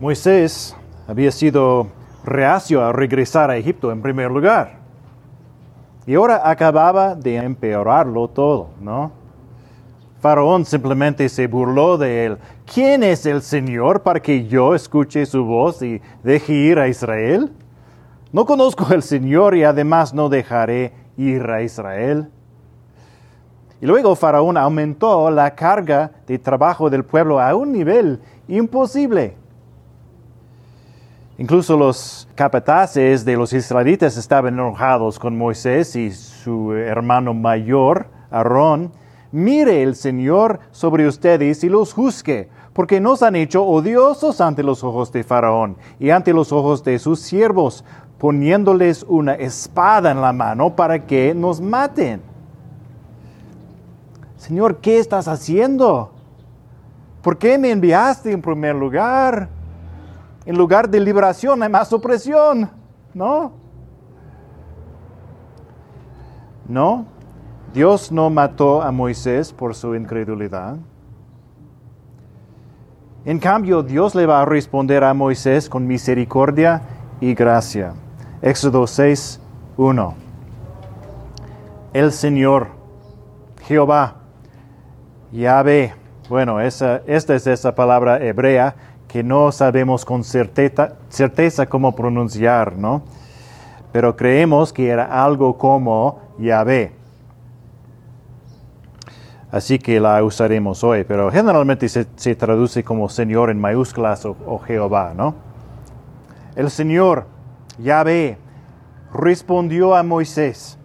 Moisés había sido reacio a regresar a Egipto en primer lugar. Y ahora acababa de empeorarlo todo, ¿no? Faraón simplemente se burló de él. ¿Quién es el Señor para que yo escuche su voz y deje ir a Israel? No conozco al Señor y además no dejaré ir a Israel. Y luego Faraón aumentó la carga de trabajo del pueblo a un nivel imposible. Incluso los capataces de los israelitas estaban enojados con Moisés y su hermano mayor, Aarón. Mire el Señor sobre ustedes y los juzgue, porque nos han hecho odiosos ante los ojos de Faraón y ante los ojos de sus siervos, poniéndoles una espada en la mano para que nos maten. Señor, ¿qué estás haciendo? ¿Por qué me enviaste en primer lugar? En lugar de liberación hay más opresión, ¿no? No, Dios no mató a Moisés por su incredulidad. En cambio, Dios le va a responder a Moisés con misericordia y gracia. Éxodo 6, 1. El Señor, Jehová, Yahvé. Bueno, esa, esta es esa palabra hebrea que no sabemos con certeza, cómo pronunciar, ¿no? Pero creemos que era algo como Yahvé. Así que la usaremos hoy, pero generalmente se, traduce como Señor en mayúsculas o, o Jehová, ¿no? El Señor, Yahvé, respondió a Moisés,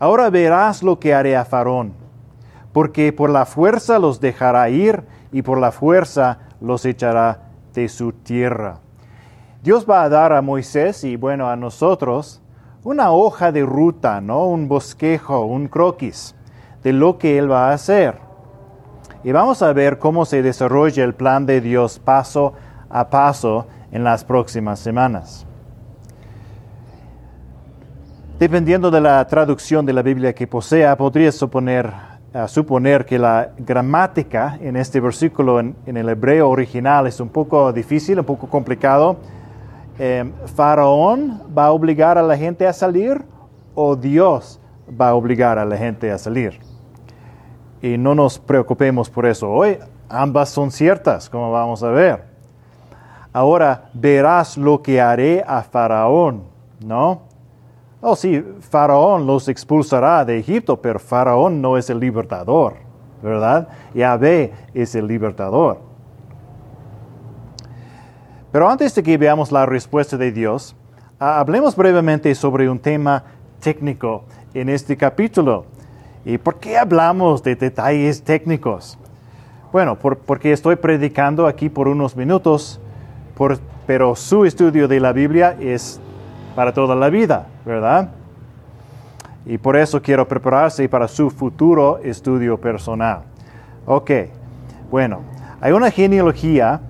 ahora verás lo que haré a Faraón, porque por la fuerza los dejará ir y por la fuerza los echará de su tierra. Dios va a dar a Moisés y bueno, a nosotros una hoja de ruta, ¿no? Un bosquejo, un croquis de lo que Él va a hacer. Y vamos a ver cómo se desarrolla el plan de Dios paso a paso en las próximas semanas. Dependiendo de la traducción de la Biblia que posea, podría suponer suponer que la gramática en este versículo en, el hebreo original es un poco difícil, un poco complicado. Eh, ¿Faraón va a obligar a la gente a salir o Dios va a obligar a la gente a salir? Y no nos preocupemos por eso. Hoy ambas son ciertas, como vamos a ver. Ahora verás lo que haré a Faraón, ¿no? Oh, sí, Faraón los expulsará de Egipto, pero Faraón no es el libertador, ¿verdad? Yahvé es el libertador. Pero antes de que veamos la respuesta de Dios, hablemos brevemente sobre un tema técnico en este capítulo. ¿Y por qué hablamos de detalles técnicos? Bueno, porque estoy predicando aquí por unos minutos, pero su estudio de la Biblia es para toda la vida, ¿verdad? Y por eso quiero prepararse para su futuro estudio personal. Ok, bueno, hay una genealogía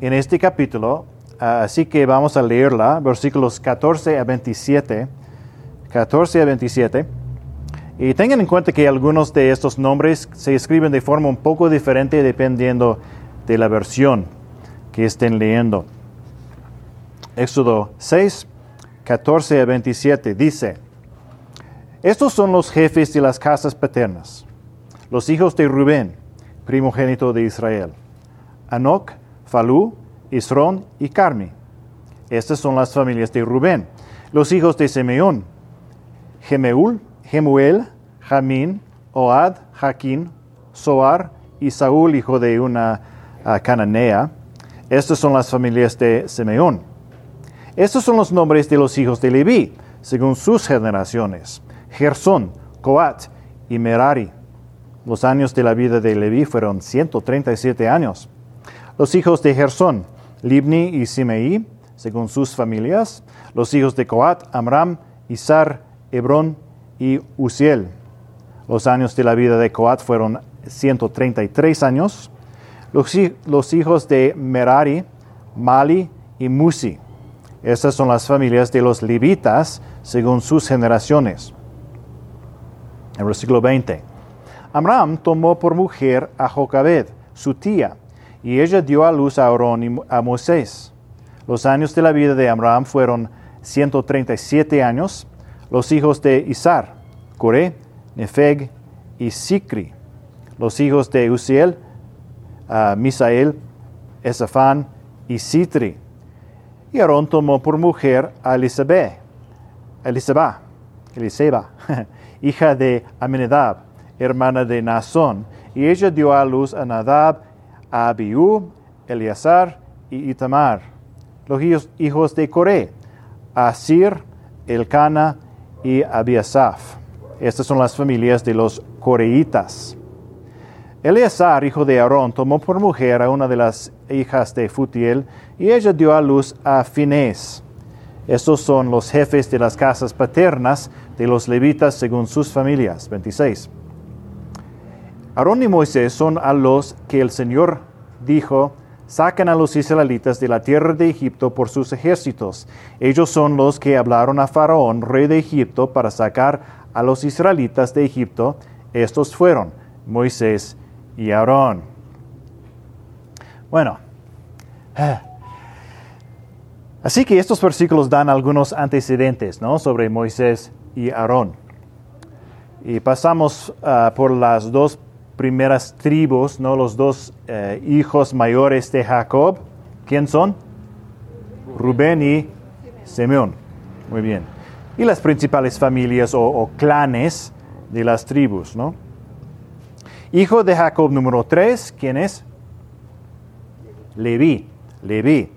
en este capítulo, ah, así que vamos a leerla, versículos 14 a 27. 14 a 27. Y tengan en cuenta que algunos de estos nombres se escriben de forma un poco diferente dependiendo de la versión que estén leyendo. Éxodo 6, 14 a 27 dice, estos son los jefes de las casas paternas, los hijos de Rubén, primogénito de Israel, Anoc, Falú, Isrón y Carmi. Estas son las familias de Rubén, los hijos de Simeón, Gemeul, Gemuel, Jamín, Oad, Jaquín, Soar y Saúl, hijo de una uh, cananea. Estas son las familias de Simeón. Estos son los nombres de los hijos de Leví, según sus generaciones. Gersón, Coat y Merari. Los años de la vida de Leví fueron 137 años. Los hijos de Gersón, Libni y Simei, según sus familias. Los hijos de Coat, Amram, Isar, Hebrón y Uziel. Los años de la vida de Coat fueron 133 años. Los hijos de Merari, Mali y Musi. Estas son las familias de los levitas según sus generaciones. En el siglo XX, Amram tomó por mujer a Jocabed, su tía, y ella dio a luz a Aarón y a Moisés. Los años de la vida de Amram fueron 137 años. Los hijos de Isar, Coré, Nefeg y Sicri. Los hijos de Uziel, uh, Misael, Esafán y Sitri. Y Aarón tomó por mujer a Elisabé, Eliseba, hija de Aminadab, hermana de Nazón, y ella dio a luz a Nadab, a Abiú, Eleazar y Itamar. Los hijos de Coré, Asir, Elcana y Abiasaf. Estas son las familias de los coreitas. Eleazar, hijo de Aarón, tomó por mujer a una de las hijas de Futiel y ella dio a luz a Finés. Estos son los jefes de las casas paternas de los levitas según sus familias. 26. Aarón y Moisés son a los que el Señor dijo, sacan a los israelitas de la tierra de Egipto por sus ejércitos. Ellos son los que hablaron a Faraón, rey de Egipto, para sacar a los israelitas de Egipto. Estos fueron Moisés y Aarón. Bueno, así que estos versículos dan algunos antecedentes ¿no? sobre Moisés y Aarón. Y pasamos uh, por las dos primeras tribus, ¿no? los dos eh, hijos mayores de Jacob. ¿Quién son? Rubén y Simeón. Muy bien. Y las principales familias o, o clanes de las tribus, ¿no? Hijo de Jacob número 3, ¿quién es? Leví. Leví.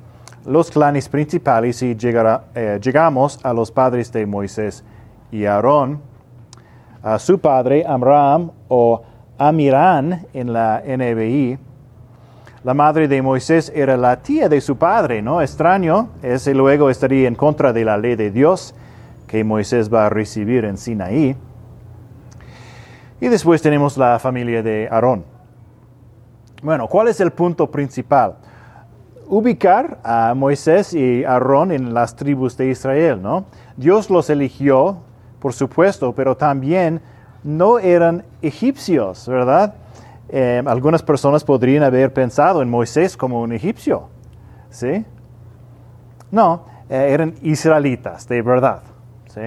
Los clanes principales y eh, llegamos a los padres de Moisés y Aarón. A su padre, Amram o Amirán en la NBI. La madre de Moisés era la tía de su padre, ¿no? Extraño, ese luego estaría en contra de la ley de Dios que Moisés va a recibir en Sinaí. Y después tenemos la familia de Aarón. Bueno, ¿cuál es el punto principal? Ubicar a Moisés y Aarón en las tribus de Israel, ¿no? Dios los eligió, por supuesto, pero también no eran egipcios, ¿verdad? Eh, algunas personas podrían haber pensado en Moisés como un egipcio, ¿sí? No, eh, eran israelitas, de verdad, ¿sí?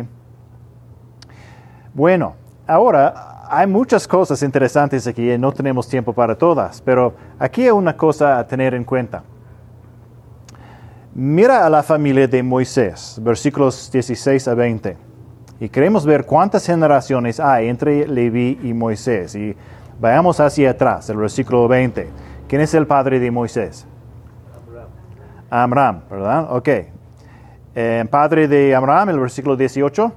Bueno, ahora hay muchas cosas interesantes aquí, no tenemos tiempo para todas, pero aquí hay una cosa a tener en cuenta. Mira a la familia de Moisés, versículos 16 a 20. Y queremos ver cuántas generaciones hay entre Leví y Moisés. Y vayamos hacia atrás, el versículo 20. ¿Quién es el padre de Moisés? Amram, ¿verdad? Ok. Eh, padre de Amram, el versículo 18.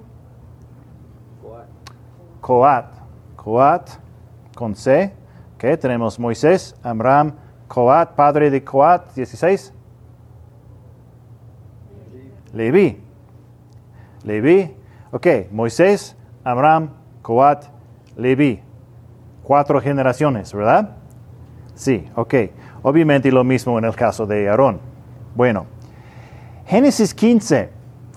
Coat. Coat, con C. Ok, tenemos Moisés, Amram, Coat, padre de Coat, 16. Leví. Leví, Ok, Moisés, Abraham, Coat, Leví. Cuatro generaciones, ¿verdad? Sí, ok. Obviamente lo mismo en el caso de Aarón. Bueno, Génesis 15.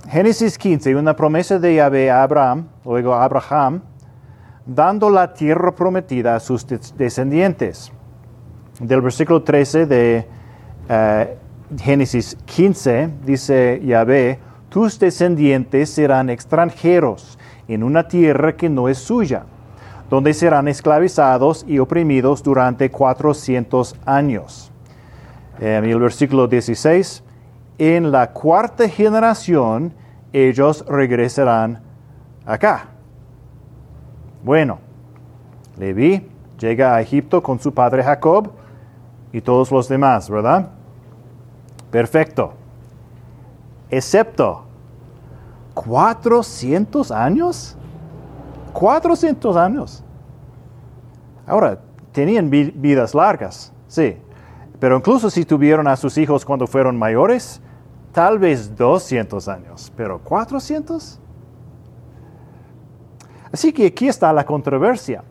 Génesis 15, una promesa de Yahvé a Abraham, luego a Abraham, dando la tierra prometida a sus descendientes. Del versículo 13 de uh, Génesis 15 dice Yahvé, tus descendientes serán extranjeros en una tierra que no es suya, donde serán esclavizados y oprimidos durante 400 años. En el versículo 16, en la cuarta generación ellos regresarán acá. Bueno, Leví llega a Egipto con su padre Jacob y todos los demás, ¿verdad? Perfecto excepto 400 años. 400 años. Ahora, tenían vidas largas, sí, pero incluso si tuvieron a sus hijos cuando fueron mayores, tal vez 200 años, pero 400. Así que aquí está la controversia.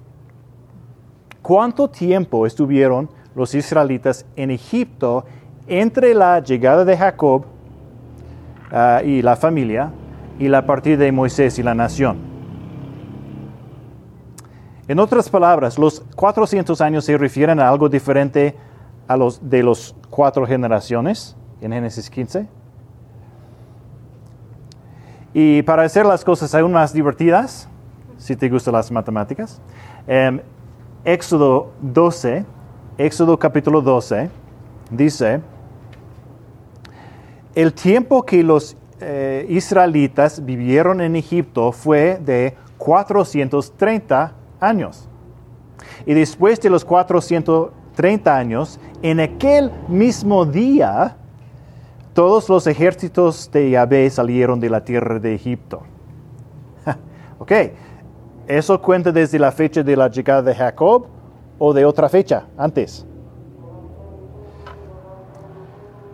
¿Cuánto tiempo estuvieron los israelitas en Egipto entre la llegada de Jacob Ah, y la familia y la partida de Moisés y la nación. En otras palabras, los 400 años se refieren a algo diferente a los, de los cuatro generaciones en Génesis 15. Y para hacer las cosas aún más divertidas, si te gustan las matemáticas, em, Éxodo 12, Éxodo capítulo 12, dice, el tiempo que los eh, israelitas vivieron en Egipto fue de 430 años. Y después de los 430 años, en aquel mismo día, todos los ejércitos de Yahvé salieron de la tierra de Egipto. ok, ¿eso cuenta desde la fecha de la llegada de Jacob o de otra fecha antes?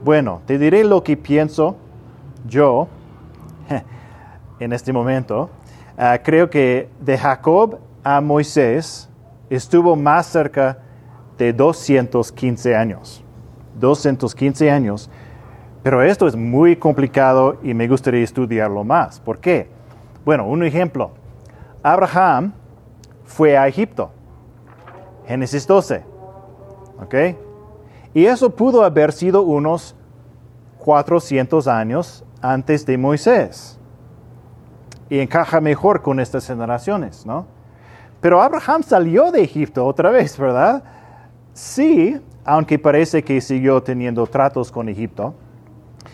Bueno, te diré lo que pienso yo en este momento. Ah, creo que de Jacob a Moisés estuvo más cerca de 215 años. 215 años. Pero esto es muy complicado y me gustaría estudiarlo más. ¿Por qué? Bueno, un ejemplo. Abraham fue a Egipto. Génesis 12. ¿Ok? Y eso pudo haber sido unos 400 años antes de Moisés. Y encaja mejor con estas generaciones, ¿no? Pero Abraham salió de Egipto otra vez, ¿verdad? Sí, aunque parece que siguió teniendo tratos con Egipto.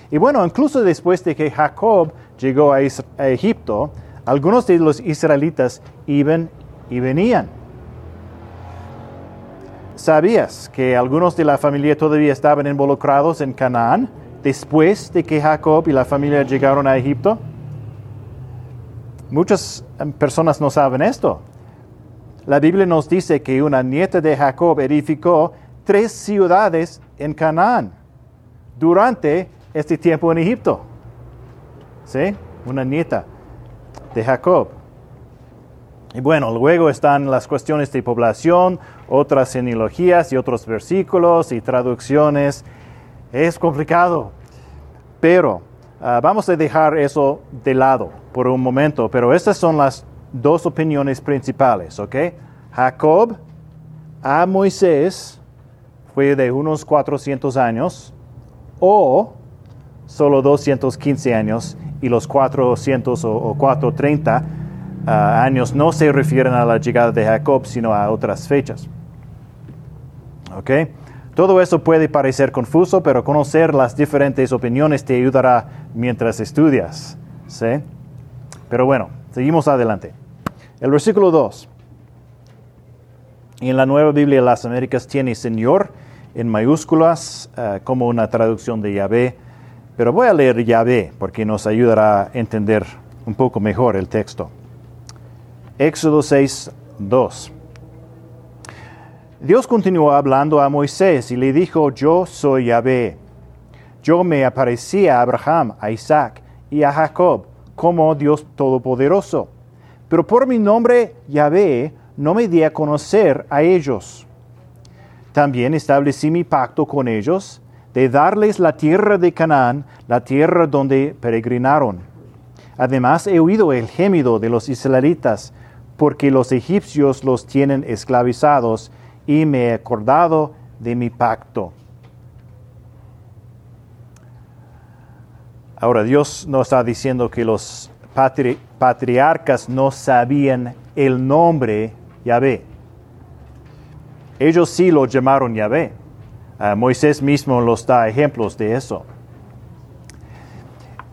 Y bueno, incluso después de que Jacob llegó a, Egipto, algunos de los israelitas iban y venían. ¿Sabías que algunos de la familia todavía estaban involucrados en Canaán después de que Jacob y la familia llegaron a Egipto? Muchas em, personas no saben esto. La Biblia nos dice que una nieta de Jacob edificó tres ciudades en Canaán durante este tiempo en Egipto. ¿Sí? Una nieta de Jacob. Y bueno, luego están las cuestiones de población, otras genealogías y otros versículos y traducciones. Es complicado, pero ah, vamos a dejar eso de lado por un momento. Pero estas son las dos opiniones principales, ¿ok? Jacob a Moisés fue de unos 400 años o solo 215 años y los 400 o, 430 ah, años no se refieren a la llegada de Jacob, sino a otras fechas. ¿Ok? Todo eso puede parecer confuso, pero conocer las diferentes opiniones te ayudará mientras estudias. ¿Sí? Pero bueno, seguimos adelante. El versículo 2. En la Nueva Biblia de las Américas tiene Señor en mayúsculas eh, como una traducción de Yahvé, pero voy a leer Yahvé porque nos ayudará a entender un poco mejor el texto. Éxodo 6, 2. Dios continuó hablando a Moisés y le dijo, yo soy Yahvé. Yo me aparecí a Abraham, a Isaac y a Jacob como Dios Todopoderoso pero por mi nombre Yahvé no me di a conocer a ellos. También establecí mi pacto con ellos de darles la tierra de Canaán, la tierra donde peregrinaron. Además he oído el gemido de los israelitas, porque los egipcios los tienen esclavizados, y me he acordado de mi pacto. Ahora Dios nos está diciendo que los patriarcas no sabían el nombre Yahvé. Ellos sí lo llamaron Yahvé. Ah, Moisés mismo los da ejemplos de eso.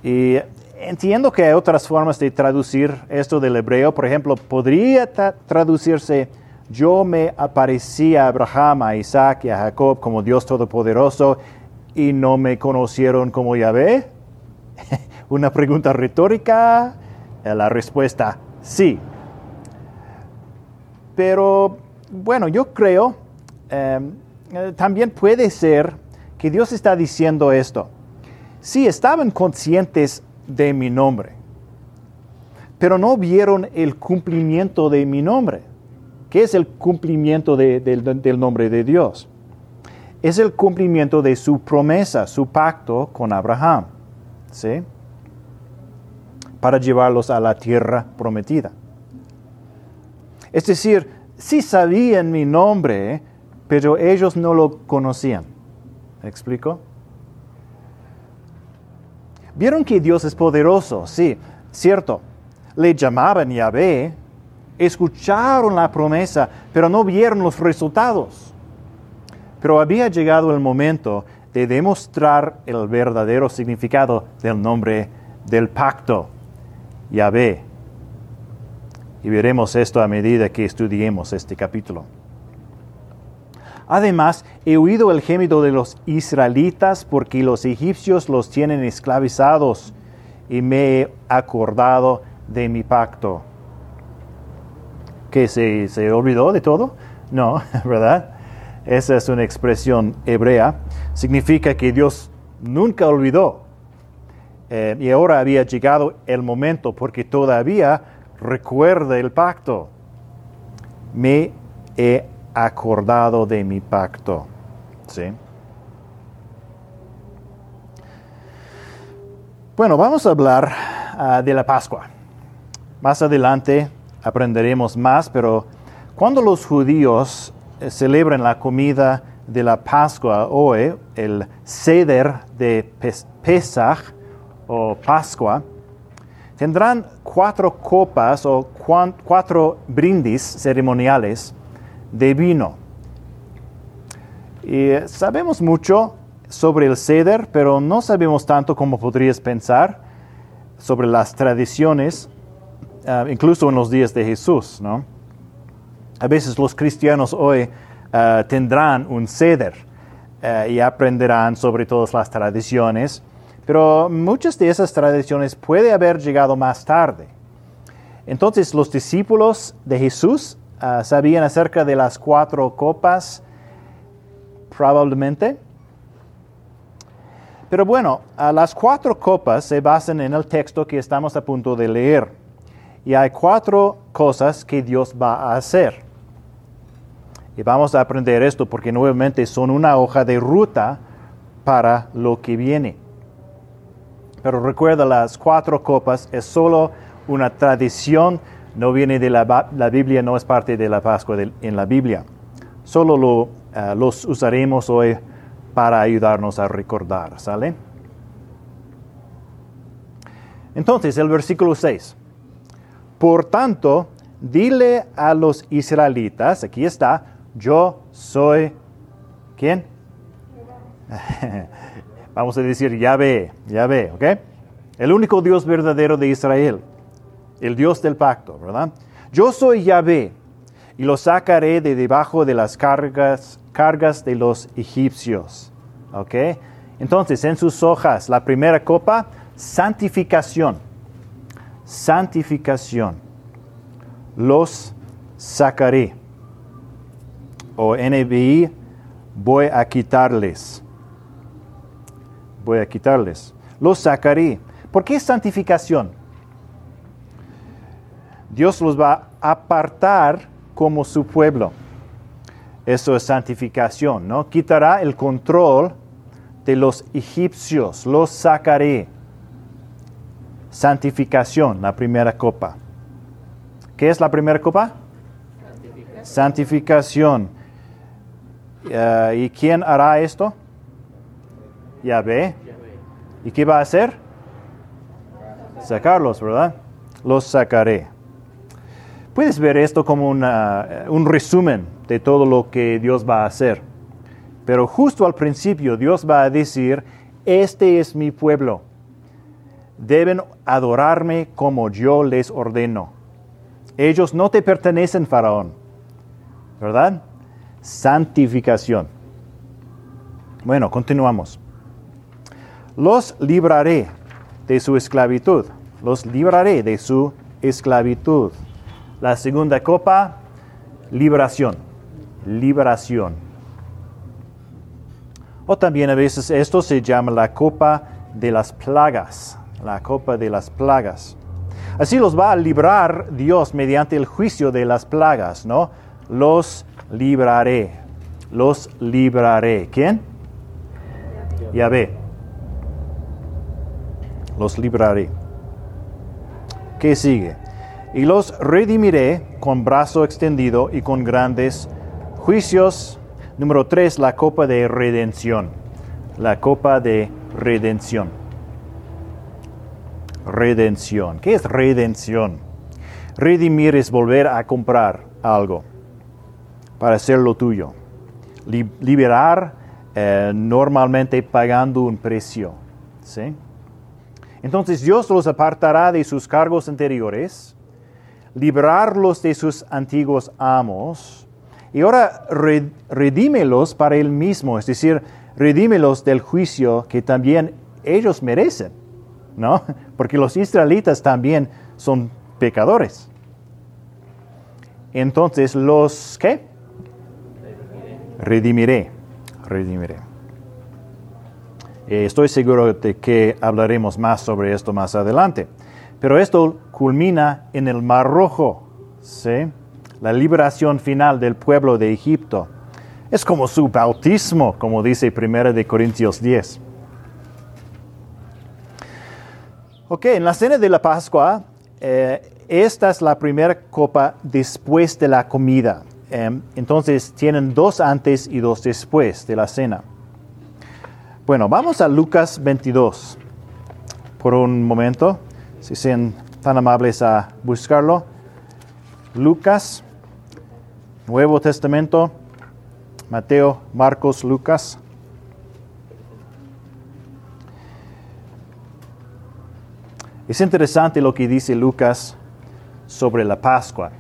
Y entiendo que hay otras formas de traducir esto del hebreo. Por ejemplo, podría traducirse, yo me aparecí a Abraham, a Isaac y a Jacob como Dios Todopoderoso y no me conocieron como Yahvé. Una pregunta retórica, eh, la respuesta sí. Pero bueno, yo creo, em, eh, también puede ser que Dios está diciendo esto. Sí, estaban conscientes de mi nombre, pero no vieron el cumplimiento de mi nombre. ¿Qué es el cumplimiento del nombre de Dios? Es el cumplimiento de su promesa, su pacto con Abraham. ¿Sí? para llevarlos a la tierra prometida. Es decir, sí sabían mi nombre, pero ellos no lo conocían. ¿Me explico? Vieron que Dios es poderoso, sí, cierto. Le llamaban Yahvé, escucharon la promesa, pero no vieron los resultados. Pero había llegado el momento de demostrar el verdadero significado del nombre del pacto, Yahvé. Y veremos esto a medida que estudiemos este capítulo. Además, he oído el gemido de los israelitas porque los egipcios los tienen esclavizados y me he acordado de mi pacto. ¿Que se, se olvidó de todo? No, ¿verdad? Esa es una expresión hebrea. Significa que Dios nunca olvidó. Eh, y ahora había llegado el momento porque todavía recuerda el pacto. Me he acordado de mi pacto. ¿Sí? Bueno, vamos a hablar ah, de la Pascua. Más adelante aprenderemos más, pero cuando los judíos eh, celebran la comida de la Pascua hoy, el ceder de Pesach o Pascua, tendrán cuatro copas o cuatro brindis ceremoniales de vino. Y sabemos mucho sobre el ceder, pero no sabemos tanto como podrías pensar sobre las tradiciones, ah, incluso en los días de Jesús, ¿no? A veces los cristianos hoy ah, tendrán un ceder ah, y aprenderán sobre todas las tradiciones, pero muchas de esas tradiciones puede haber llegado más tarde. Entonces los discípulos de Jesús Ah, sabían acerca de las cuatro copas, probablemente. Pero bueno, las cuatro copas se basan en el texto que estamos a punto de leer. Y hay cuatro cosas que Dios va a hacer. Y vamos a aprender esto porque nuevamente son una hoja de ruta para lo que viene. Pero recuerda, las cuatro copas es solo una tradición no viene de la, la Biblia, no es parte de la Pascua en la Biblia. Solo lo, eh, los usaremos hoy para ayudarnos a recordar, ¿sale? Entonces, el versículo 6. Por tanto, dile a los israelitas, aquí está, yo soy, ¿quién? Vamos a decir Yahvé, Yahvé, ¿ok? El único Dios verdadero de Israel el Dios del pacto, ¿verdad? Yo soy Yahvé y lo sacaré de debajo de las cargas, cargas de los egipcios. ¿Ok? Entonces, en sus hojas, la primera copa, santificación. Santificación. Los sacaré. O NBI, voy a quitarles. Voy a quitarles. Los sacaré. ¿Por qué santificación? Dios los va a apartar como su pueblo. Eso es santificación, ¿no? Quitará el control de los egipcios, los sacaré. Santificación, la primera copa. ¿Qué es la primera copa? Santificación. Eh, ¿Y quién hará esto? Yahvé. ¿Y qué va a hacer? Sacarlos, ¿verdad? Los sacaré. Puedes ver esto como un resumen de todo lo que Dios va a hacer. Pero justo al principio Dios va a decir, este es mi pueblo. Deben adorarme como yo les ordeno. Ellos no te pertenecen, faraón. ¿Verdad? Santificación. Bueno, continuamos. Los libraré de su esclavitud. Los libraré de su esclavitud. La segunda copa, liberación. Liberación. O también a veces esto se llama la copa de las plagas. La copa de las plagas. Así los va a librar Dios mediante el juicio de las plagas, ¿no? Los libraré. Los libraré. ¿Quién? Yahvé. Los libraré. ¿Qué sigue? Y los redimiré con brazo extendido y con grandes juicios. Número 3, la copa de redención. la copa de redención. Redención. ¿Qué es redención? Redimir es volver a comprar algo para hacerlo tuyo. liberar eh, normalmente pagando un precio. ¿sí? Entonces Dios los apartará de sus cargos anteriores, liberarlos de sus antiguos amos, y ahora redímelos para Él mismo, es decir, redímelos del juicio que también ellos merecen, ¿no? Porque los israelitas también son pecadores. Entonces, los ¿qué? Redimiré, redimiré. Eh, estoy seguro de que hablaremos más sobre esto más adelante. Pero esto culmina en el Mar Rojo, ¿sí? la liberación final del pueblo de Egipto. Es como su bautismo, como dice 1 de Corintios 10. Ok, en la cena de la Pascua, eh, esta es la primera copa después de la comida. Em, entonces tienen dos antes y dos después de la cena. Bueno, vamos a Lucas 22 por un momento, si sean tan amables a buscarlo. Lucas Nuevo Testamento, Mateo, Marcos, Lucas. Es interesante lo que dice Lucas sobre la Pascua.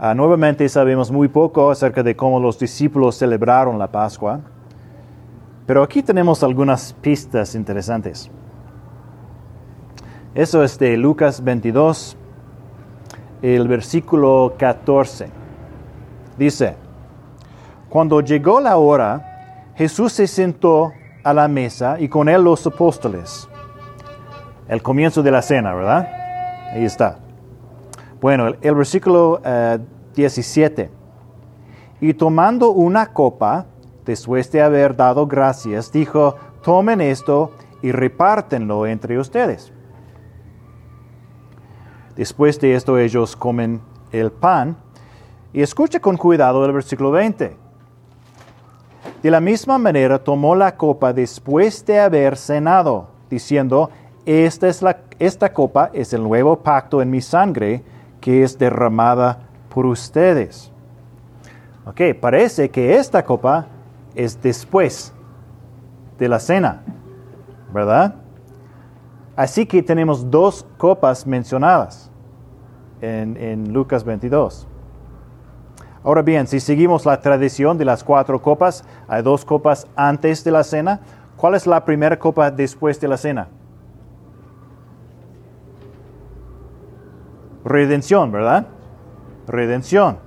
Ah, nuevamente sabemos muy poco acerca de cómo los discípulos celebraron la Pascua, pero aquí tenemos algunas pistas interesantes. Eso es de Lucas 22, el versículo 14. Dice, cuando llegó la hora, Jesús se sentó a la mesa y con él los apóstoles. El comienzo de la cena, ¿verdad? Ahí está. Bueno, el, versículo 17. Eh, y tomando una copa, después de haber dado gracias, dijo, tomen esto y repártenlo entre ustedes. Después de esto ellos comen el pan y escucha con cuidado el versículo 20. De la misma manera tomó la copa después de haber cenado, diciendo, esta, es la, esta copa es el nuevo pacto en mi sangre que es derramada por ustedes. Ok, parece que esta copa es después de la cena, ¿verdad? Así que tenemos dos copas mencionadas en, Lucas 22. Ahora bien, si seguimos la tradición de las cuatro copas, hay dos copas antes de la cena. ¿Cuál es la primera copa después de la cena? Redención, ¿verdad? Redención.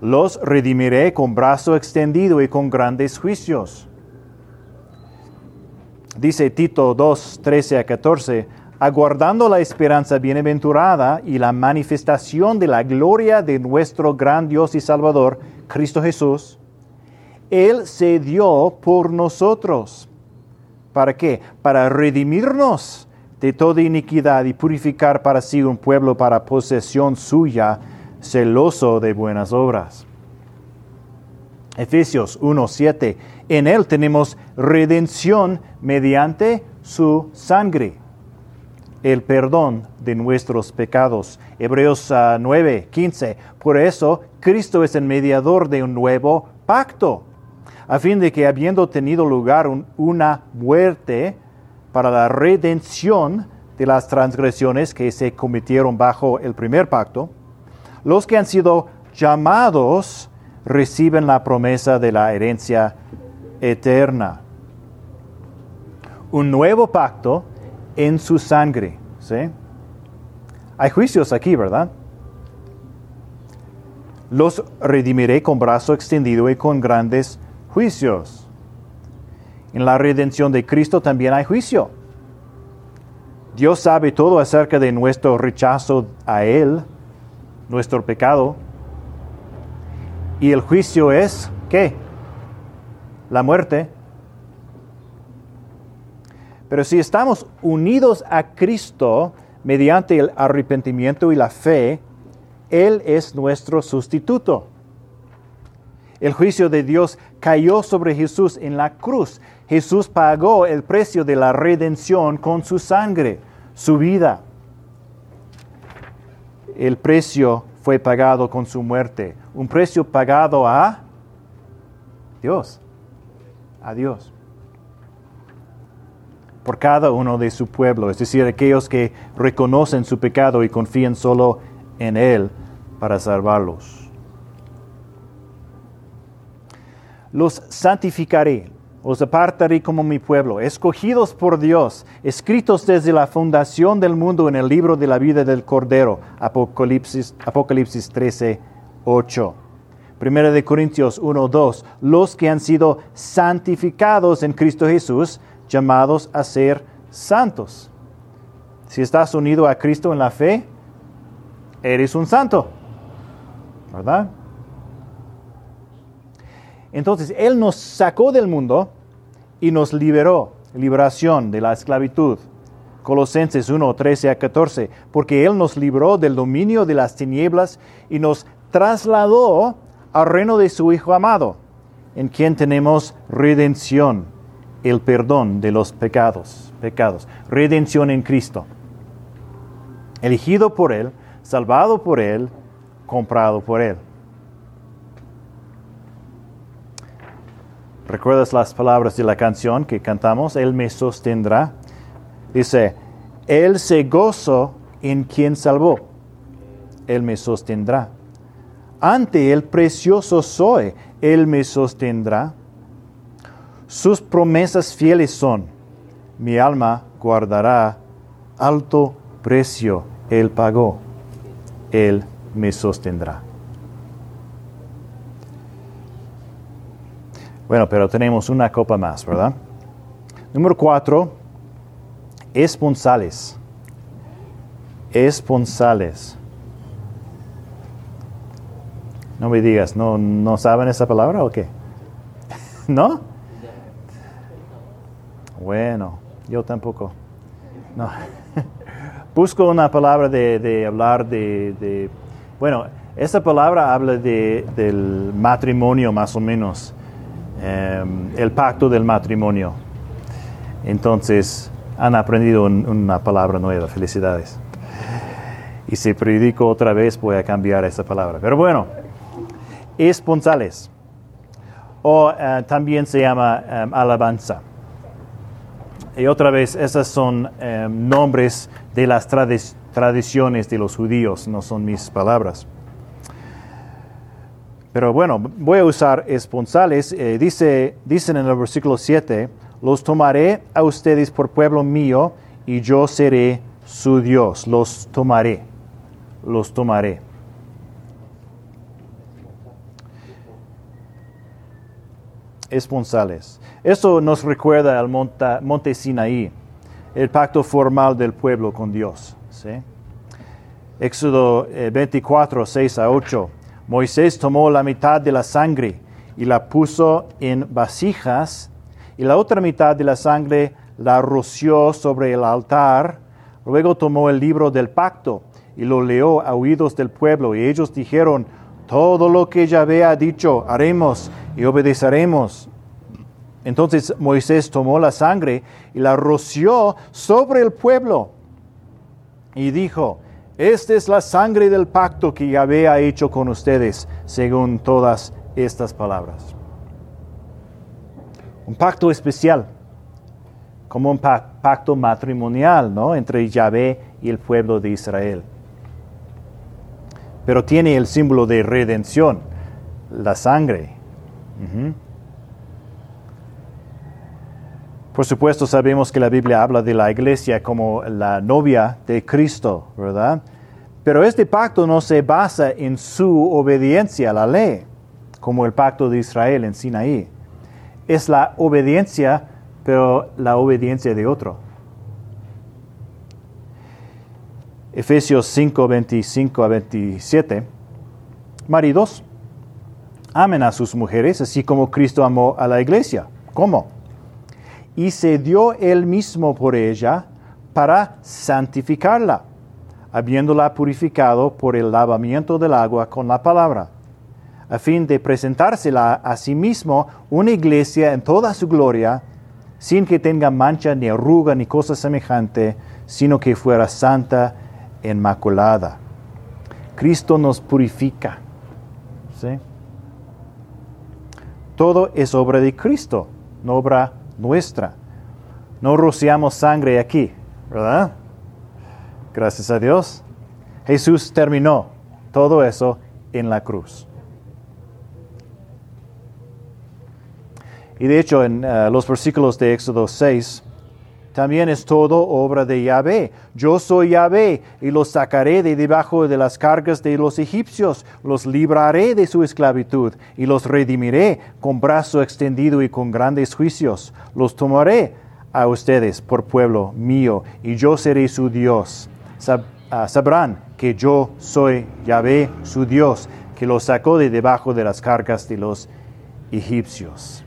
Los redimiré con brazo extendido y con grandes juicios. Dice Tito 2, 13 a 14, aguardando la esperanza bienaventurada y la manifestación de la gloria de nuestro gran Dios y Salvador, Cristo Jesús, Él se dio por nosotros. ¿Para qué? Para redimirnos de toda iniquidad y purificar para sí un pueblo para posesión suya, celoso de buenas obras. Efesios 1:7. En Él tenemos redención mediante su sangre el perdón de nuestros pecados. Hebreos 9, ah, 15. Por eso Cristo es el mediador de un nuevo pacto, a fin de que habiendo tenido lugar una muerte para la redención de las transgresiones que se cometieron bajo el primer pacto, los que han sido llamados reciben la promesa de la herencia eterna. Un nuevo pacto en su sangre. ¿sí? Hay juicios aquí, ¿verdad? Los redimiré con brazo extendido y con grandes juicios. En la redención de Cristo también hay juicio. Dios sabe todo acerca de nuestro rechazo a Él, nuestro pecado. Y el juicio es, ¿qué? La muerte. Pero si estamos unidos a Cristo mediante el arrepentimiento y la fe, Él es nuestro sustituto. El juicio de Dios cayó sobre Jesús en la cruz. Jesús pagó el precio de la redención con su sangre, su vida. El precio fue pagado con su muerte. Un precio pagado a Dios. A Dios. Por cada uno de su pueblo, es decir, aquellos que reconocen su pecado y confían solo en Él para salvarlos. los santificaré, os apartaré como mi pueblo, escogidos por Dios, escritos desde la fundación del mundo en el libro de la vida del Cordero, Apocalipsis, Apocalipsis 13, 8. Primera de Corintios 1, 2, los que han sido santificados en Cristo Jesús, llamados a ser santos. Si estás unido a Cristo en la fe, eres un santo, ¿verdad? Entonces, Él nos sacó del mundo y nos liberó, liberación de la esclavitud. Colosenses 1, 13 a 14, porque Él nos libró del dominio de las tinieblas y nos trasladó al reino de su Hijo amado, en quien tenemos redención, el perdón de los pecados, pecados, redención en Cristo. Elegido por Él, salvado por Él, comprado por Él. ¿Recuerdas las palabras de la canción que cantamos? Él me sostendrá. Dice, Él se gozó en quien salvó. Él me sostendrá. Ante el precioso soy, Él me sostendrá. Sus promesas fieles son. Mi alma guardará. Alto precio Él pagó. Él me sostendrá. Bueno, pero tenemos una copa más, ¿verdad? Número cuatro, esponsales. Esponsales. No me digas, ¿no, ¿no saben esa palabra o qué? ¿No? Bueno, yo tampoco. No. Busco una palabra de, hablar de, de, Bueno, esa palabra habla de, del matrimonio más o menos. Em, el pacto del matrimonio. Entonces, han aprendido una palabra nueva. Felicidades. Y si predico otra vez, voy a cambiar esa palabra. Pero bueno, esponsales. O eh, también se llama em, alabanza. Y otra vez, esos son em, nombres de las tradiciones de los judíos, no son mis palabras. Pero bueno, voy a usar esponsales. Eh, dice, dicen en el versículo 7, los tomaré a ustedes por pueblo mío y yo seré su Dios. Los tomaré. Los tomaré. Esponsales. Eso nos recuerda al monte, Sinaí, el pacto formal del pueblo con Dios. Éxodo 24, eh, 6 a 8. Moisés tomó la mitad de la sangre y la puso en vasijas, y la otra mitad de la sangre la roció sobre el altar. Luego tomó el libro del pacto y lo leó a oídos del pueblo, y ellos dijeron, todo lo que Yahvé ha dicho, haremos y obedeceremos. Entonces Moisés tomó la sangre y la roció sobre el pueblo y dijo, esta es la sangre del pacto que Yahvé ha hecho con ustedes, según todas estas palabras. Un pacto especial, como un pacto matrimonial, ¿no? Entre Yahvé y el pueblo de Israel. Pero tiene el símbolo de redención, la sangre. Por supuesto, sabemos que la Biblia habla de la iglesia como la novia de Cristo, ¿verdad? Pero este pacto no se basa en su obediencia a la ley, como el pacto de Israel en Sinaí. Es la obediencia, pero la obediencia de otro. Efesios 5, 25 a 27. Maridos, amen a sus mujeres, así como Cristo amó a la iglesia. ¿Cómo? Y se dio él mismo por ella para santificarla, habiéndola purificado por el lavamiento del agua con la palabra, a fin de presentársela a sí mismo una iglesia en toda su gloria, sin que tenga mancha ni arruga ni cosa semejante, sino que fuera santa e inmaculada. Cristo nos purifica. ¿sí? Todo es obra de Cristo, no obra nuestra. No rociamos sangre aquí, ¿verdad? Gracias a Dios. Jesús terminó todo eso en la cruz. Y de hecho, en uh, los versículos de Éxodo 6, también es todo obra de Yahvé. Yo soy Yahvé y los sacaré de debajo de las cargas de los egipcios, los libraré de su esclavitud y los redimiré con brazo extendido y con grandes juicios. Los tomaré a ustedes por pueblo mío y yo seré su Dios. Uh, sabrán que yo soy Yahvé, su Dios, que los sacó de debajo de las cargas de los egipcios.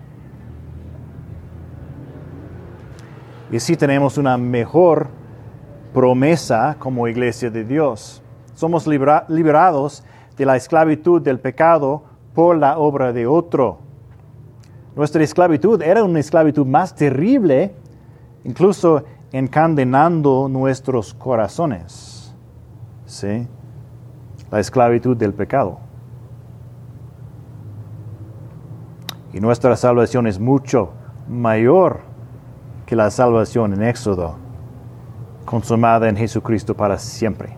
Y sí tenemos una mejor promesa como iglesia de Dios. Somos liberados de la esclavitud del pecado por la obra de otro. Nuestra esclavitud era una esclavitud más terrible, incluso encadenando nuestros corazones. ¿Sí? La esclavitud del pecado. Y nuestra salvación es mucho mayor que la salvación en Éxodo, consumada en Jesucristo para siempre.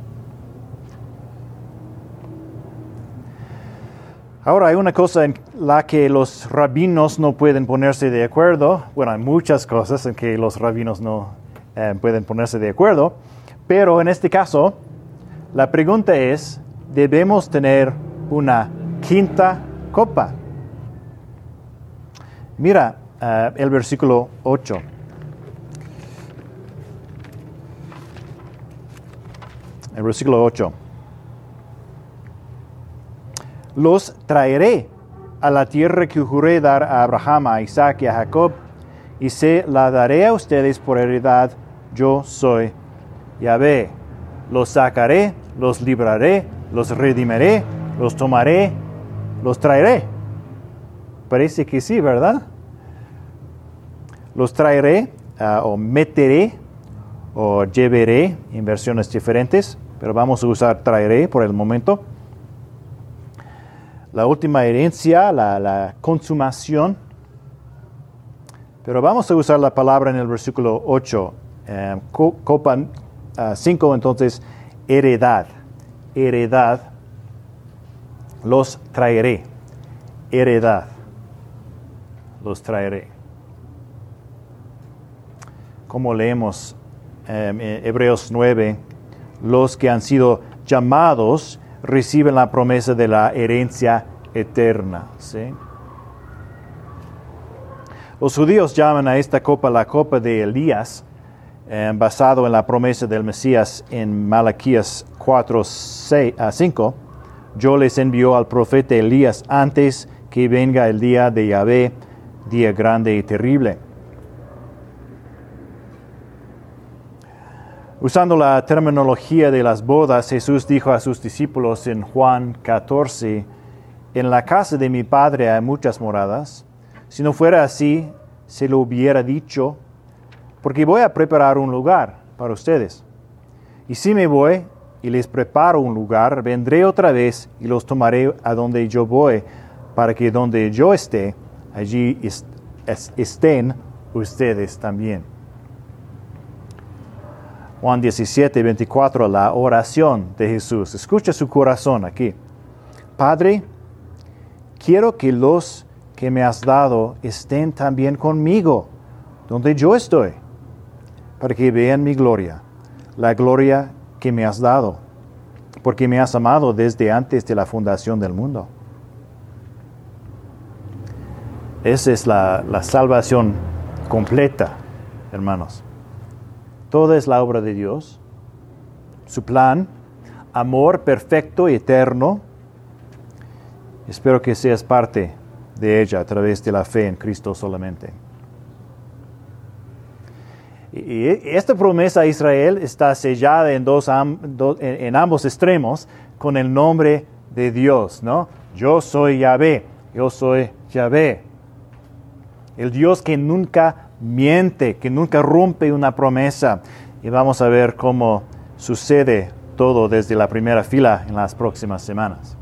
Ahora hay una cosa en la que los rabinos no pueden ponerse de acuerdo. Bueno, hay muchas cosas en que los rabinos no eh, pueden ponerse de acuerdo. Pero en este caso, la pregunta es, ¿debemos tener una quinta copa? Mira uh, el versículo 8. El versículo 8. Los traeré a la tierra que juré dar a Abraham, a Isaac y a Jacob, y se la daré a ustedes por heredad. Yo soy Yahvé. Los sacaré, los libraré, los redimiré, los tomaré, los traeré. Parece que sí, ¿verdad? Los traeré uh, o meteré o llevaré en versiones diferentes, pero vamos a usar traeré por el momento. La última herencia, la, consumación, pero vamos a usar la palabra en el versículo 8, eh, copa 5, uh, entonces heredad, heredad, los traeré, heredad, los traeré. Como leemos eh, Hebreos 9, los que han sido llamados reciben la promesa de la herencia eterna. Los judíos llaman a esta copa la copa de Elías, eh, basado en la promesa del Mesías en Malaquías 4, 6, a 5. Yo les envío al profeta Elías antes que venga el día de Yahvé, día grande y terrible. Usando la terminología de las bodas, Jesús dijo a sus discípulos en Juan 14, en la casa de mi Padre hay muchas moradas. Si no fuera así, se lo hubiera dicho, porque voy a preparar un lugar para ustedes. Y si me voy y les preparo un lugar, vendré otra vez y los tomaré a donde yo voy, para que donde yo esté, allí estén ustedes también. Juan 17, 24, la oración de Jesús. Escucha su corazón aquí. Padre, quiero que los que me has dado estén también conmigo, donde yo estoy, para que vean mi gloria, la gloria que me has dado, porque me has amado desde antes de la fundación del mundo. Esa es la, la salvación completa, hermanos. Toda es la obra de Dios. Su plan, amor perfecto y eterno. Espero que seas parte de ella a través de la fe en Cristo solamente. Y esta promesa a Israel está sellada en, ambos extremos con el nombre de Dios, ¿no? Yo soy Yahvé, yo soy Yahvé. El Dios que nunca miente, que nunca rompe una promesa. Y vamos a ver cómo sucede todo desde la primera fila en las próximas semanas.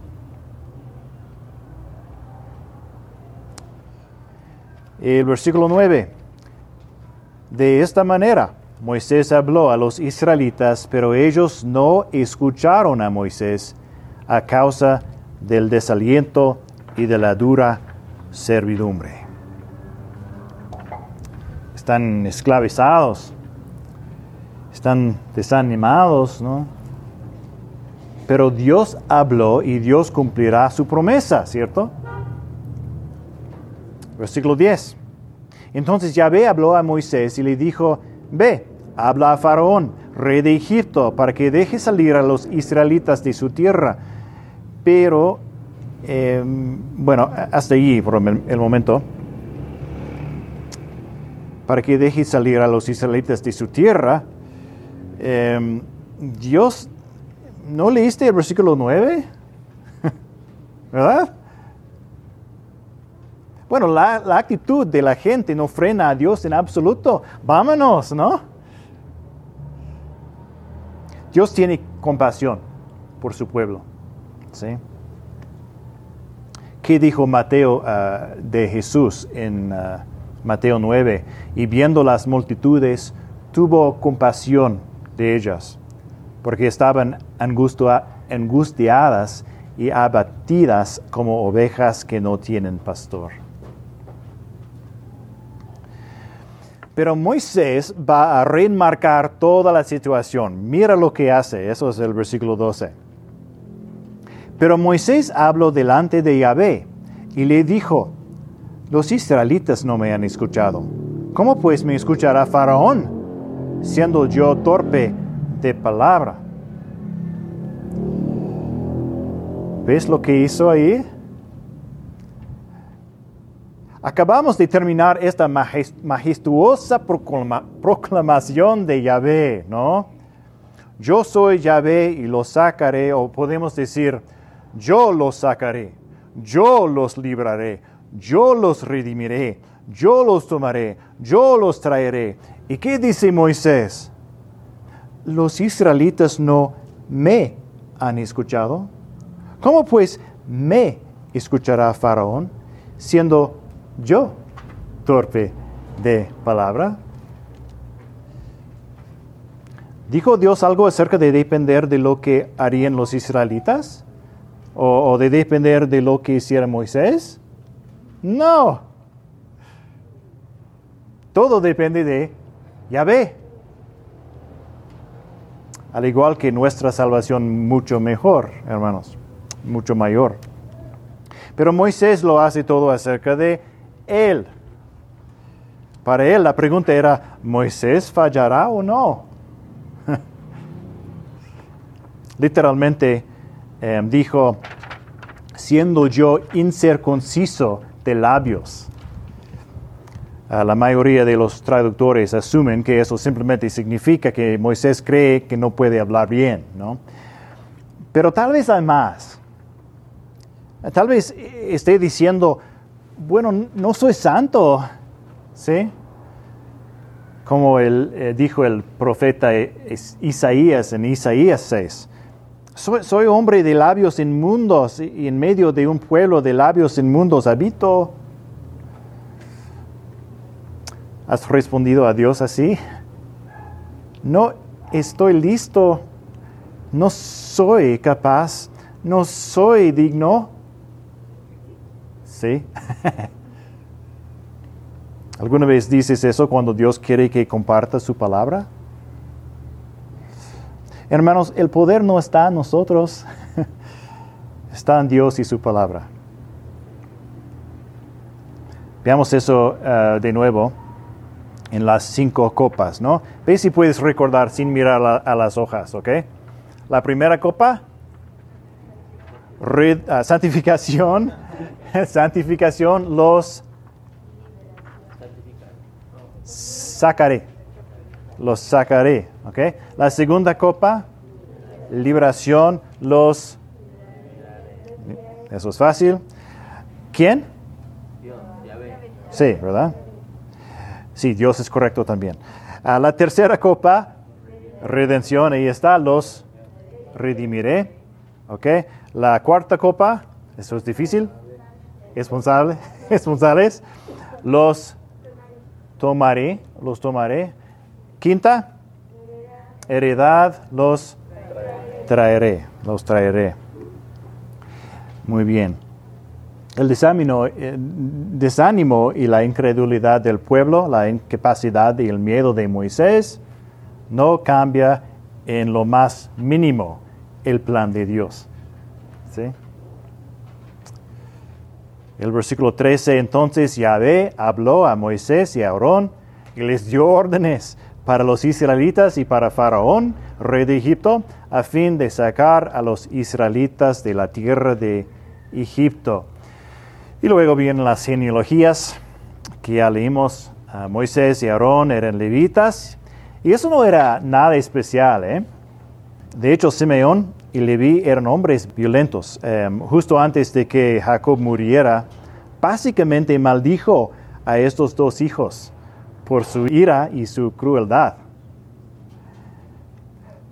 El versículo 9. De esta manera, Moisés habló a los israelitas, pero ellos no escucharon a Moisés a causa del desaliento y de la dura servidumbre. Están esclavizados, están desanimados, ¿no? Pero Dios habló y Dios cumplirá su promesa, ¿cierto? Versículo 10. Entonces Yahvé habló a Moisés y le dijo, ve, habla a Faraón, rey de Egipto, para que deje salir a los israelitas de su tierra. Pero, em, bueno, hasta allí por el momento. Para que deje salir a los israelitas de su tierra. Em, Dios, ¿no leíste el versículo 9? ¿Verdad? Bueno, la, actitud de la gente no frena a Dios en absoluto. Vámonos, ¿no? Dios tiene compasión por su pueblo. ¿sí? ¿Qué dijo Mateo ah, de Jesús en ah, Mateo 9? Y viendo las multitudes, tuvo compasión de ellas, porque estaban angustiadas y abatidas como ovejas que no tienen pastor. Pero Moisés va a reenmarcar toda la situación. Mira lo que hace, eso es el versículo 12. Pero Moisés habló delante de Yahvé y le dijo, los israelitas no me han escuchado. ¿Cómo pues me escuchará Faraón, siendo yo torpe de palabra? ¿Ves lo que hizo ahí? Acabamos de terminar esta majestuosa proclamación de Yahvé, ¿no? Yo soy Yahvé y los sacaré, o podemos decir, yo los sacaré, yo los libraré, yo los redimiré, yo los tomaré, yo los traeré. ¿Y qué dice Moisés? Los israelitas no me han escuchado. ¿Cómo pues me escuchará Faraón siendo yo torpe de palabra? ¿Dijo Dios algo acerca de depender de lo que harían los israelitas? ¿O, de depender de lo que hiciera Moisés? No. Todo depende de Yahvé. Al igual que nuestra salvación mucho mejor, hermanos, mucho mayor. Pero Moisés lo hace todo acerca de él. Para él la pregunta era, ¿Moisés fallará o no? Literalmente em, dijo, siendo yo incircunciso de labios. la mayoría de los traductores asumen que eso simplemente significa que Moisés cree que no puede hablar bien, ¿no? Pero tal vez hay más. Tal vez esté diciendo, bueno, no soy santo, ¿sí? Como eh, dijo el profeta Isaías en Isaías 6. Soy, hombre de labios inmundos y en medio de un pueblo de labios inmundos habito. ¿Has respondido a Dios así? No estoy listo, no soy capaz, no soy digno. ¿Sí? ¿Alguna vez dices eso cuando Dios quiere que comparta su palabra? Hermanos, el poder no está en nosotros, está en Dios y su palabra. Veamos eso uh, de nuevo en las cinco copas, ¿no? Ve si puedes recordar sin mirar a las hojas, ¿ok? La primera copa, uh, santificación. santificación los sacaré. Los sacaré. ¿ok? La segunda copa, liberación, los Eso es fácil. ¿Quién? Sí, ¿verdad? Sí, Dios es correcto también. Ah, la tercera copa, redención, ahí está, los redimiré. ¿Ok? La cuarta copa, eso es difícil. Responsable, responsables, los tomaré, los tomaré. Quinta, heredad, los traeré, los traeré. Muy bien. El desánimo, eh, desánimo y la incredulidad del pueblo, la incapacidad y el miedo de Moisés, no cambia en lo más mínimo el plan de Dios. ¿Sí? El versículo 13, entonces Yahvé habló a Moisés y a Aarón y les dio órdenes para los israelitas y para Faraón, rey de Egipto, a fin de sacar a los israelitas de la tierra de Egipto. Y luego vienen las genealogías que ya leímos. Moisés y Aarón eran levitas. Y eso no era nada especial. ¿eh? De hecho, Simeón y Leví eran hombres violentos. Eh, justo antes de que Jacob muriera, básicamente maldijo a estos dos hijos por su ira y su crueldad.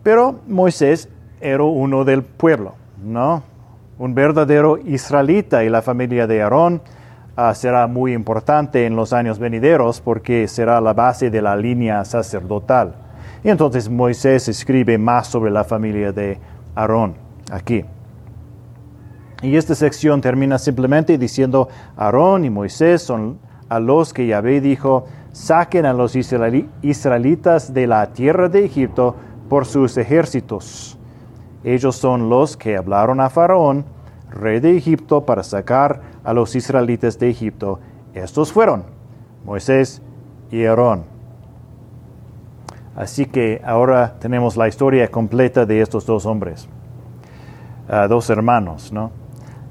Pero Moisés era uno del pueblo, ¿no? Un verdadero israelita y la familia de Aarón ah, será muy importante en los años venideros porque será la base de la línea sacerdotal. Y entonces Moisés escribe más sobre la familia de Aarón aquí. Y esta sección termina simplemente diciendo, Aarón y Moisés son a los que Yahvé dijo, saquen a los israelitas de la tierra de Egipto por sus ejércitos. Ellos son los que hablaron a Faraón, rey de Egipto, para sacar a los israelitas de Egipto. Estos fueron Moisés y Aarón. Así que ahora tenemos la historia completa de estos dos hombres, ah, dos hermanos, ¿no?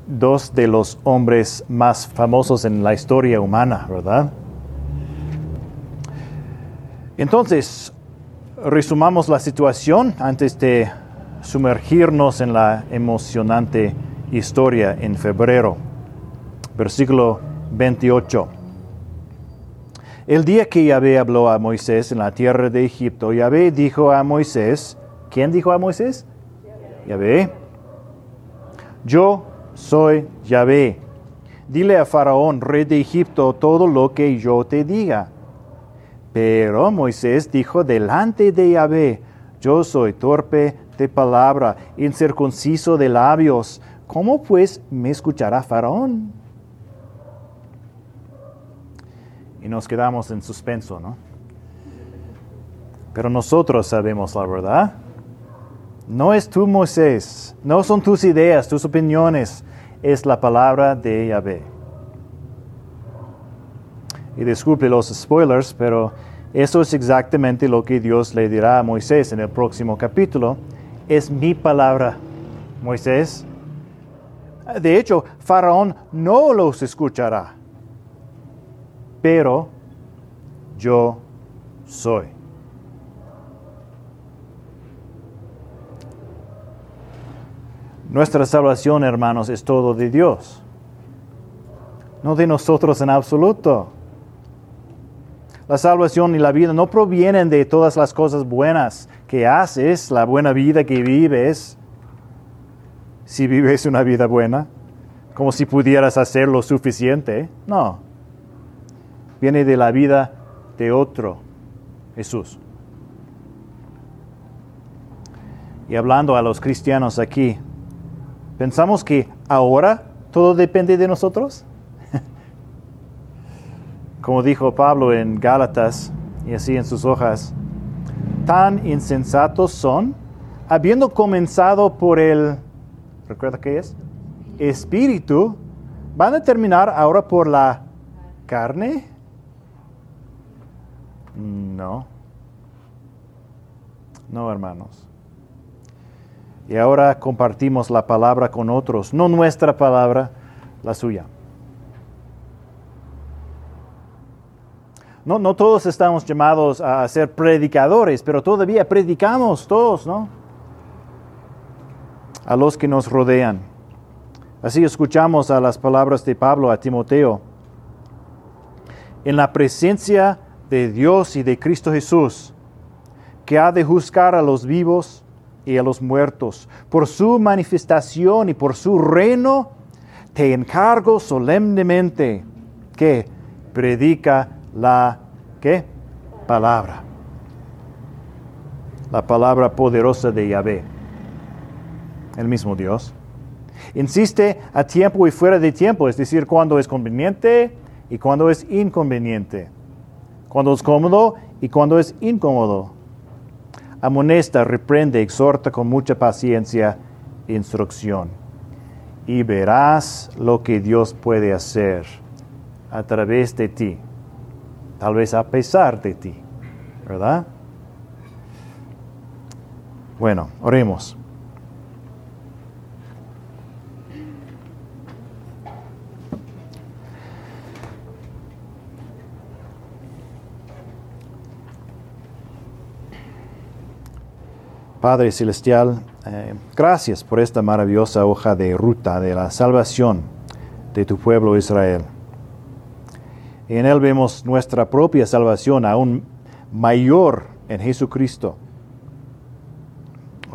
Dos de los hombres más famosos en la historia humana, ¿verdad? Entonces, resumamos la situación antes de sumergirnos en la emocionante historia en febrero. Versículo 28. El día que Yahvé habló a Moisés en la tierra de Egipto, Yahvé dijo a Moisés, ¿quién dijo a Moisés? Yahvé. Yo soy Yahvé. Dile a Faraón, rey de Egipto, todo lo que yo te diga. Pero Moisés dijo delante de Yahvé, yo soy torpe de palabra, incircunciso de labios. ¿Cómo pues me escuchará Faraón? Y nos quedamos en suspenso, ¿no? Pero nosotros sabemos la verdad. No es tú, Moisés, no son tus ideas, tus opiniones, es la palabra de Yahvé. Y disculpe los spoilers, pero eso es exactamente lo que Dios le dirá a Moisés en el próximo capítulo. Es mi palabra, Moisés. De hecho, Faraón no los escuchará, pero yo soy. Nuestra salvación, hermanos, es todo de Dios, no de nosotros en absoluto. La salvación y la vida no provienen de todas las cosas buenas que haces, la buena vida que vives, si vives una vida buena, como si pudieras hacer lo suficiente. No. Viene de la vida de otro, Jesús. Y hablando a los cristianos aquí, ¿pensamos que ahora todo depende de nosotros? Como dijo Pablo en Gálatas y así en sus hojas, tan insensatos son, habiendo comenzado por el, ¿recuerda qué es? Espíritu, van a terminar ahora por la carne? No. No, hermanos. Y ahora compartimos la palabra con otros, no nuestra palabra, la suya. No, no todos estamos llamados a ser predicadores, pero todavía predicamos todos, ¿no? A los que nos rodean. Así escuchamos a las palabras de Pablo a Timoteo. En la presencia de Dios y de Cristo Jesús, que ha de juzgar a los vivos y a los muertos, por su manifestación y por su reino, te encargo solemnemente que predica la ¿qué? palabra. La palabra poderosa de Yahvé. El mismo Dios. Insiste a tiempo y fuera de tiempo, es decir, cuando es conveniente y cuando es inconveniente. Cuando es cómodo y cuando es incómodo. Amonesta, reprende, exhorta con mucha paciencia instrucción. Y verás lo que Dios puede hacer a través de ti. Tal vez a pesar de ti. ¿Verdad? Bueno, oremos. Padre Celestial, eh, gracias por esta maravillosa hoja de ruta de la salvación de tu pueblo Israel. En él vemos nuestra propia salvación aún mayor en Jesucristo.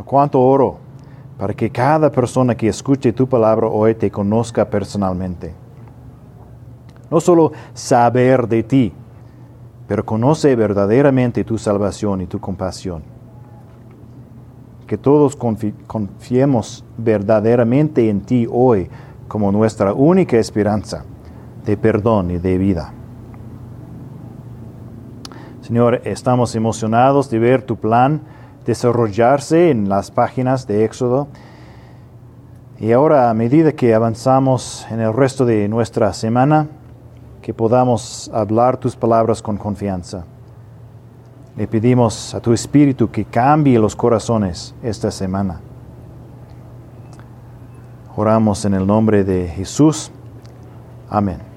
Cuánto oro para que cada persona que escuche tu palabra hoy te conozca personalmente. No solo saber de ti, pero conoce verdaderamente tu salvación y tu compasión que todos confiemos verdaderamente en ti hoy como nuestra única esperanza de perdón y de vida. Señor, estamos emocionados de ver tu plan desarrollarse en las páginas de Éxodo. Y ahora, a medida que avanzamos en el resto de nuestra semana, que podamos hablar tus palabras con confianza. Le pedimos a tu Espíritu que cambie los corazones esta semana. Oramos en el nombre de Jesús. Amén.